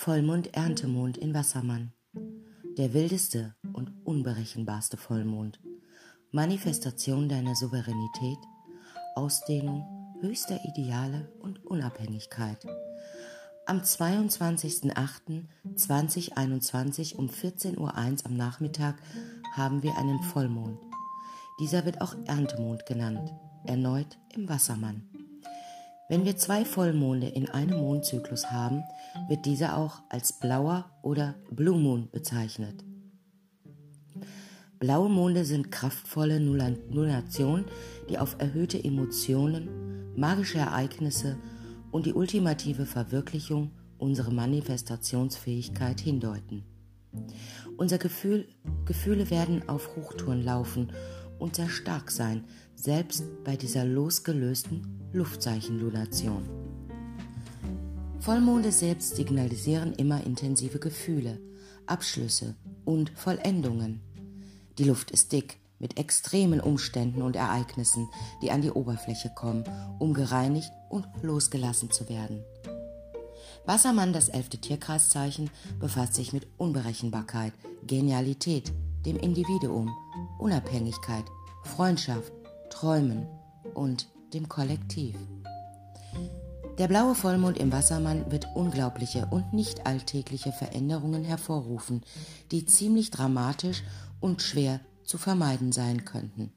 Vollmond-Erntemond in Wassermann. Der wildeste und unberechenbarste Vollmond. Manifestation deiner Souveränität, Ausdehnung höchster Ideale und Unabhängigkeit. Am 22.08.2021 um 14.01 Uhr am Nachmittag haben wir einen Vollmond. Dieser wird auch Erntemond genannt, erneut im Wassermann. Wenn wir zwei Vollmonde in einem Mondzyklus haben, wird dieser auch als blauer oder Blue Moon bezeichnet. Blaue Monde sind kraftvolle Nullationen, die auf erhöhte Emotionen, magische Ereignisse und die ultimative Verwirklichung unserer Manifestationsfähigkeit hindeuten. Unser Gefühl, Gefühle werden auf Hochtouren laufen und sehr stark sein, selbst bei dieser losgelösten Luftzeichenlunation. Vollmonde selbst signalisieren immer intensive Gefühle, Abschlüsse und Vollendungen. Die Luft ist dick mit extremen Umständen und Ereignissen, die an die Oberfläche kommen, um gereinigt und losgelassen zu werden. Wassermann, das elfte Tierkreiszeichen, befasst sich mit Unberechenbarkeit, Genialität, dem Individuum, Unabhängigkeit, Freundschaft, Träumen und dem Kollektiv. Der blaue Vollmond im Wassermann wird unglaubliche und nicht alltägliche Veränderungen hervorrufen, die ziemlich dramatisch und schwer zu vermeiden sein könnten.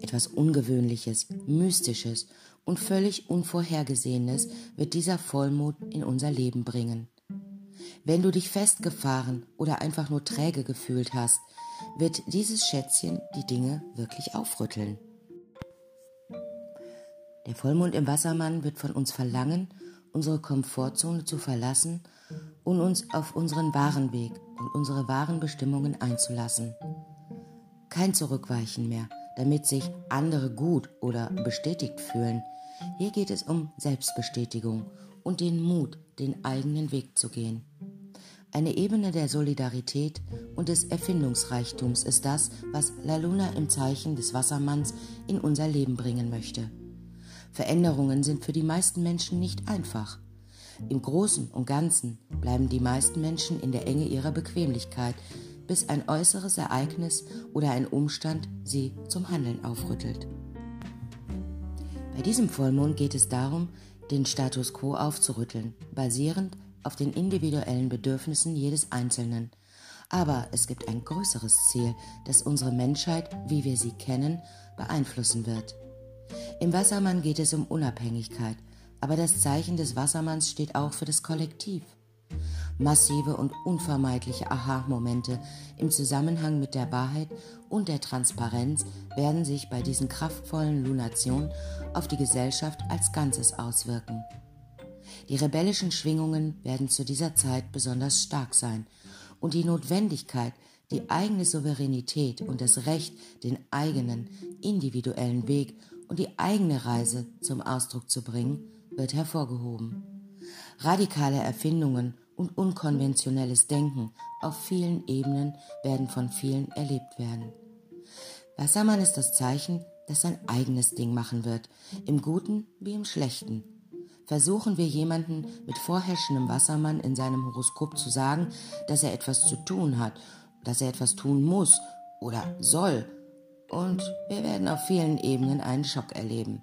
Etwas Ungewöhnliches, Mystisches und völlig Unvorhergesehenes wird dieser Vollmond in unser Leben bringen. Wenn du dich festgefahren oder einfach nur träge gefühlt hast, wird dieses Schätzchen die Dinge wirklich aufrütteln. Der Vollmond im Wassermann wird von uns verlangen, unsere Komfortzone zu verlassen und uns auf unseren wahren Weg und unsere wahren Bestimmungen einzulassen. Kein Zurückweichen mehr, damit sich andere gut oder bestätigt fühlen. Hier geht es um Selbstbestätigung und den Mut, den eigenen Weg zu gehen. Eine Ebene der Solidarität und des Erfindungsreichtums ist das, was La Luna im Zeichen des Wassermanns in unser Leben bringen möchte. Veränderungen sind für die meisten Menschen nicht einfach. Im Großen und Ganzen bleiben die meisten Menschen in der Enge ihrer Bequemlichkeit, bis ein äußeres Ereignis oder ein Umstand sie zum Handeln aufrüttelt. Bei diesem Vollmond geht es darum, den Status quo aufzurütteln, basierend auf den individuellen Bedürfnissen jedes Einzelnen. Aber es gibt ein größeres Ziel, das unsere Menschheit, wie wir sie kennen, beeinflussen wird. Im Wassermann geht es um Unabhängigkeit, aber das Zeichen des Wassermanns steht auch für das Kollektiv. Massive und unvermeidliche Aha-Momente im Zusammenhang mit der Wahrheit und der Transparenz werden sich bei diesen kraftvollen Lunationen auf die Gesellschaft als Ganzes auswirken. Die rebellischen Schwingungen werden zu dieser Zeit besonders stark sein und die Notwendigkeit, die eigene Souveränität und das Recht, den eigenen individuellen Weg und die eigene Reise zum Ausdruck zu bringen, wird hervorgehoben. Radikale Erfindungen und unkonventionelles Denken auf vielen Ebenen werden von vielen erlebt werden. Wassermann ist das Zeichen, das sein eigenes Ding machen wird, im Guten wie im Schlechten, versuchen wir jemanden mit vorherrschendem Wassermann in seinem Horoskop zu sagen, dass er etwas zu tun hat, dass er etwas tun muss oder soll. Und wir werden auf vielen Ebenen einen Schock erleben.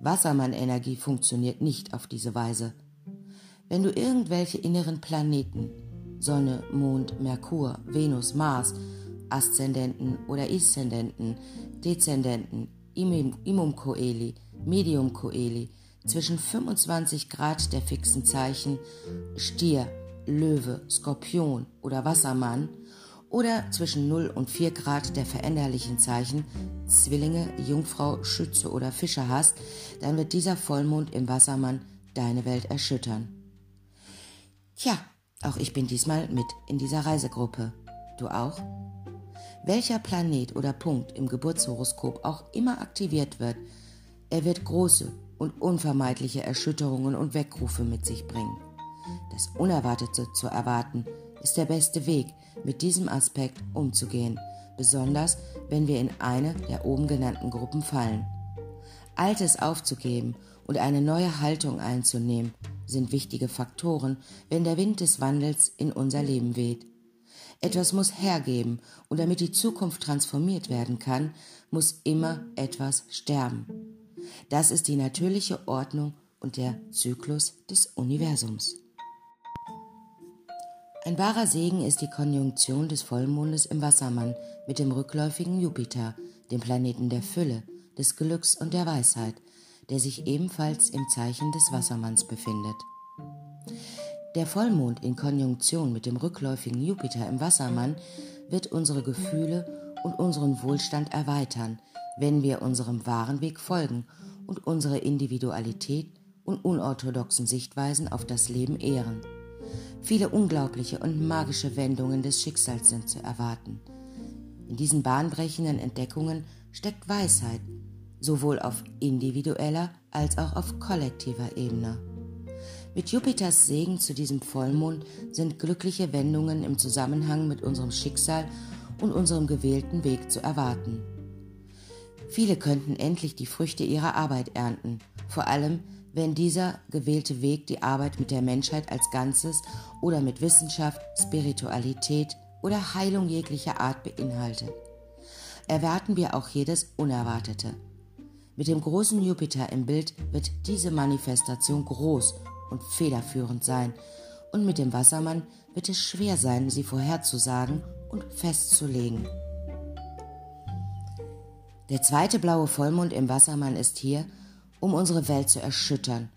Wassermann-Energie funktioniert nicht auf diese Weise. Wenn du irgendwelche inneren Planeten, Sonne, Mond, Merkur, Venus, Mars, Aszendenten oder Eszendenten, Dezendenten, Imum Coeli, Medium Coeli, zwischen 25 Grad der fixen Zeichen Stier, Löwe, Skorpion oder Wassermann oder zwischen 0 und 4 Grad der veränderlichen Zeichen Zwillinge, Jungfrau, Schütze oder Fischer hast, dann wird dieser Vollmond im Wassermann deine Welt erschüttern. Tja, auch ich bin diesmal mit in dieser Reisegruppe. Du auch? Welcher Planet oder Punkt im Geburtshoroskop auch immer aktiviert wird, er wird große, und unvermeidliche Erschütterungen und Weckrufe mit sich bringen. Das Unerwartete zu erwarten ist der beste Weg, mit diesem Aspekt umzugehen, besonders wenn wir in eine der oben genannten Gruppen fallen. Altes aufzugeben und eine neue Haltung einzunehmen, sind wichtige Faktoren, wenn der Wind des Wandels in unser Leben weht. Etwas muss hergeben, und damit die Zukunft transformiert werden kann, muss immer etwas sterben. Das ist die natürliche Ordnung und der Zyklus des Universums. Ein wahrer Segen ist die Konjunktion des Vollmondes im Wassermann mit dem rückläufigen Jupiter, dem Planeten der Fülle, des Glücks und der Weisheit, der sich ebenfalls im Zeichen des Wassermanns befindet. Der Vollmond in Konjunktion mit dem rückläufigen Jupiter im Wassermann wird unsere Gefühle und unseren Wohlstand erweitern, wenn wir unserem wahren Weg folgen und unsere Individualität und unorthodoxen Sichtweisen auf das Leben ehren. Viele unglaubliche und magische Wendungen des Schicksals sind zu erwarten. In diesen bahnbrechenden Entdeckungen steckt Weisheit, sowohl auf individueller als auch auf kollektiver Ebene. Mit Jupiters Segen zu diesem Vollmond sind glückliche Wendungen im Zusammenhang mit unserem Schicksal und unserem gewählten Weg zu erwarten. Viele könnten endlich die Früchte ihrer Arbeit ernten, vor allem wenn dieser gewählte Weg die Arbeit mit der Menschheit als Ganzes oder mit Wissenschaft, Spiritualität oder Heilung jeglicher Art beinhaltet. Erwarten wir auch jedes Unerwartete. Mit dem großen Jupiter im Bild wird diese Manifestation groß und federführend sein, und mit dem Wassermann wird es schwer sein, sie vorherzusagen und festzulegen. Der zweite blaue Vollmond im Wassermann ist hier, um unsere Welt zu erschüttern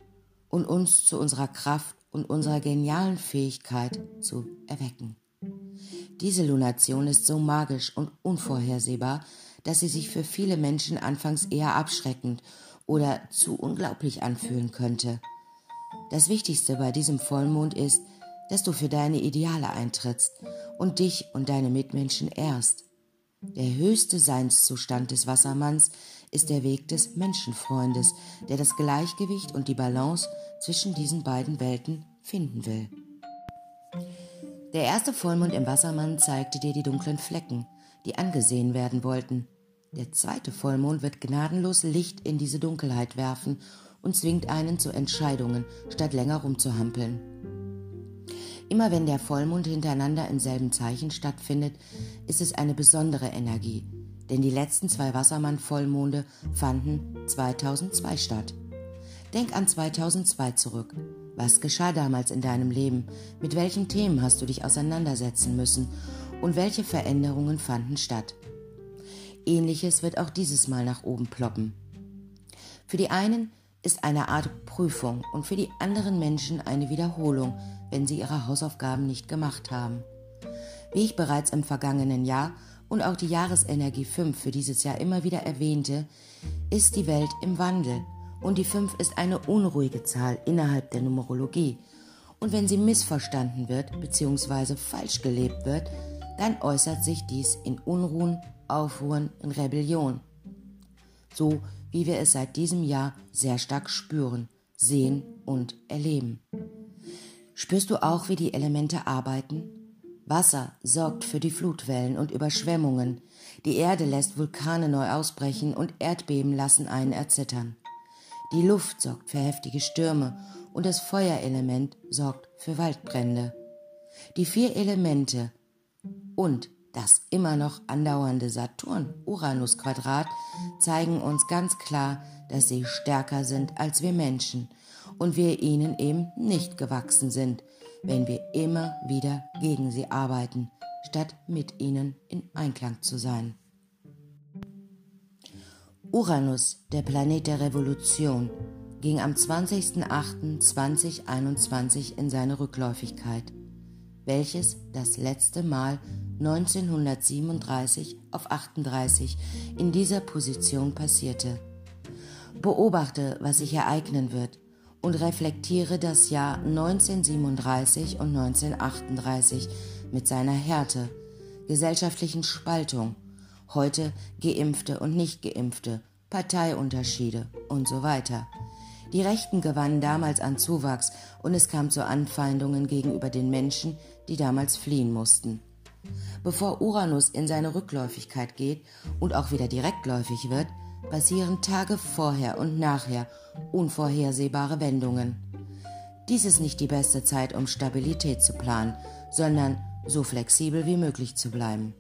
und uns zu unserer Kraft und unserer genialen Fähigkeit zu erwecken. Diese Lunation ist so magisch und unvorhersehbar, dass sie sich für viele Menschen anfangs eher abschreckend oder zu unglaublich anfühlen könnte. Das Wichtigste bei diesem Vollmond ist, dass du für deine Ideale eintrittst und dich und deine Mitmenschen ehrst. Der höchste Seinszustand des Wassermanns ist der Weg des Menschenfreundes, der das Gleichgewicht und die Balance zwischen diesen beiden Welten finden will. Der erste Vollmond im Wassermann zeigte dir die dunklen Flecken, die angesehen werden wollten. Der zweite Vollmond wird gnadenlos Licht in diese Dunkelheit werfen und zwingt einen zu Entscheidungen, statt länger rumzuhampeln. Immer wenn der Vollmond hintereinander im selben Zeichen stattfindet, ist es eine besondere Energie, denn die letzten zwei Wassermann-Vollmonde fanden 2002 statt. Denk an 2002 zurück. Was geschah damals in deinem Leben? Mit welchen Themen hast du dich auseinandersetzen müssen? Und welche Veränderungen fanden statt? Ähnliches wird auch dieses Mal nach oben ploppen. Für die einen ist eine Art Prüfung und für die anderen Menschen eine Wiederholung, wenn sie ihre Hausaufgaben nicht gemacht haben. Wie ich bereits im vergangenen Jahr und auch die Jahresenergie 5 für dieses Jahr immer wieder erwähnte, ist die Welt im Wandel und die 5 ist eine unruhige Zahl innerhalb der Numerologie. Und wenn sie missverstanden wird bzw. falsch gelebt wird, dann äußert sich dies in Unruhen, Aufruhren, in Rebellion. So wie wir es seit diesem Jahr sehr stark spüren, sehen und erleben. Spürst du auch, wie die Elemente arbeiten? Wasser sorgt für die Flutwellen und Überschwemmungen. Die Erde lässt Vulkane neu ausbrechen und Erdbeben lassen einen erzittern. Die Luft sorgt für heftige Stürme und das Feuerelement sorgt für Waldbrände. Die vier Elemente und das immer noch andauernde Saturn-Uranus-Quadrat zeigen uns ganz klar, dass sie stärker sind als wir Menschen und wir ihnen eben nicht gewachsen sind, wenn wir immer wieder gegen sie arbeiten, statt mit ihnen in Einklang zu sein. Uranus, der Planet der Revolution, ging am 20.08.2021 in seine Rückläufigkeit, welches das letzte Mal 1937 auf 38 in dieser Position passierte. Beobachte, was sich ereignen wird und reflektiere das Jahr 1937 und 1938 mit seiner Härte, gesellschaftlichen Spaltung, heute Geimpfte und Nicht-Geimpfte, Parteiunterschiede und so weiter. Die Rechten gewannen damals an Zuwachs und es kam zu Anfeindungen gegenüber den Menschen, die damals fliehen mussten. Bevor Uranus in seine Rückläufigkeit geht und auch wieder direktläufig wird, passieren Tage vorher und nachher unvorhersehbare Wendungen. Dies ist nicht die beste Zeit, um Stabilität zu planen, sondern so flexibel wie möglich zu bleiben.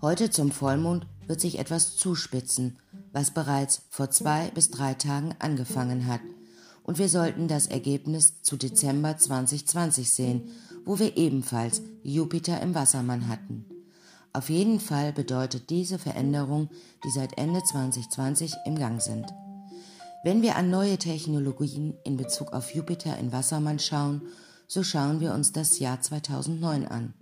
Heute zum Vollmond wird sich etwas zuspitzen, was bereits vor zwei bis drei Tagen angefangen hat. Und wir sollten das Ergebnis zu Dezember 2020 sehen, wo wir ebenfalls Jupiter im Wassermann hatten. Auf jeden Fall bedeutet diese Veränderung, die seit Ende 2020 im Gang sind. Wenn wir an neue Technologien in Bezug auf Jupiter in Wassermann schauen, so schauen wir uns das Jahr 2009 an.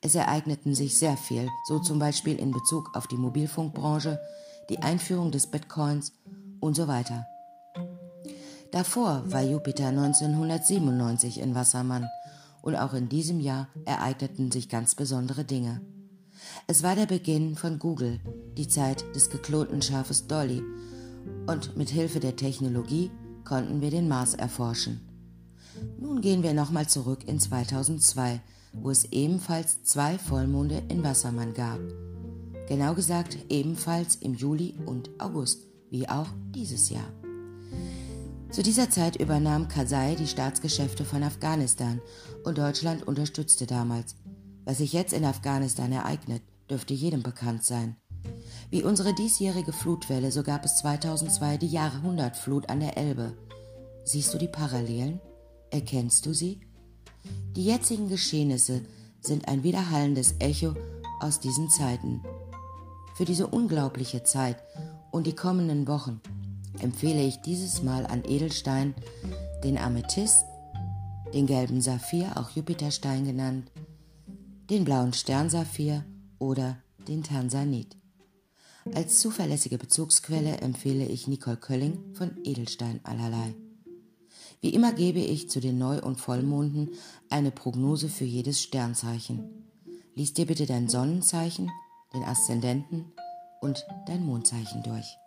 Es ereigneten sich sehr viel, so zum Beispiel in Bezug auf die Mobilfunkbranche, die Einführung des Bitcoins und so weiter. Davor war Jupiter 1997 in Wassermann und auch in diesem Jahr ereigneten sich ganz besondere Dinge. Es war der Beginn von Google, die Zeit des geklonten Schafes Dolly und mit Hilfe der Technologie konnten wir den Mars erforschen. Nun gehen wir nochmal zurück in 2002, wo es ebenfalls zwei Vollmonde in Wassermann gab. Genau gesagt ebenfalls im Juli und August, wie auch dieses Jahr. Zu dieser Zeit übernahm Karzai die Staatsgeschäfte von Afghanistan und Deutschland unterstützte damals. Was sich jetzt in Afghanistan ereignet, dürfte jedem bekannt sein. Wie unsere diesjährige Flutwelle, so gab es 2002 die Jahrhundertflut an der Elbe. Siehst du die Parallelen? Erkennst du sie? Die jetzigen Geschehnisse sind ein widerhallendes Echo aus diesen Zeiten. Für diese unglaubliche Zeit und die kommenden Wochen empfehle ich dieses Mal an Edelstein den Amethyst, den gelben Saphir, auch Jupiterstein genannt, den blauen Sternsaphir oder den Tansanit. Als zuverlässige Bezugsquelle empfehle ich Nicole Kölling von Edelstein allerlei. Wie immer gebe ich zu den Neu- und Vollmonden eine Prognose für jedes Sternzeichen. Lies dir bitte dein Sonnenzeichen, den Aszendenten und dein Mondzeichen durch.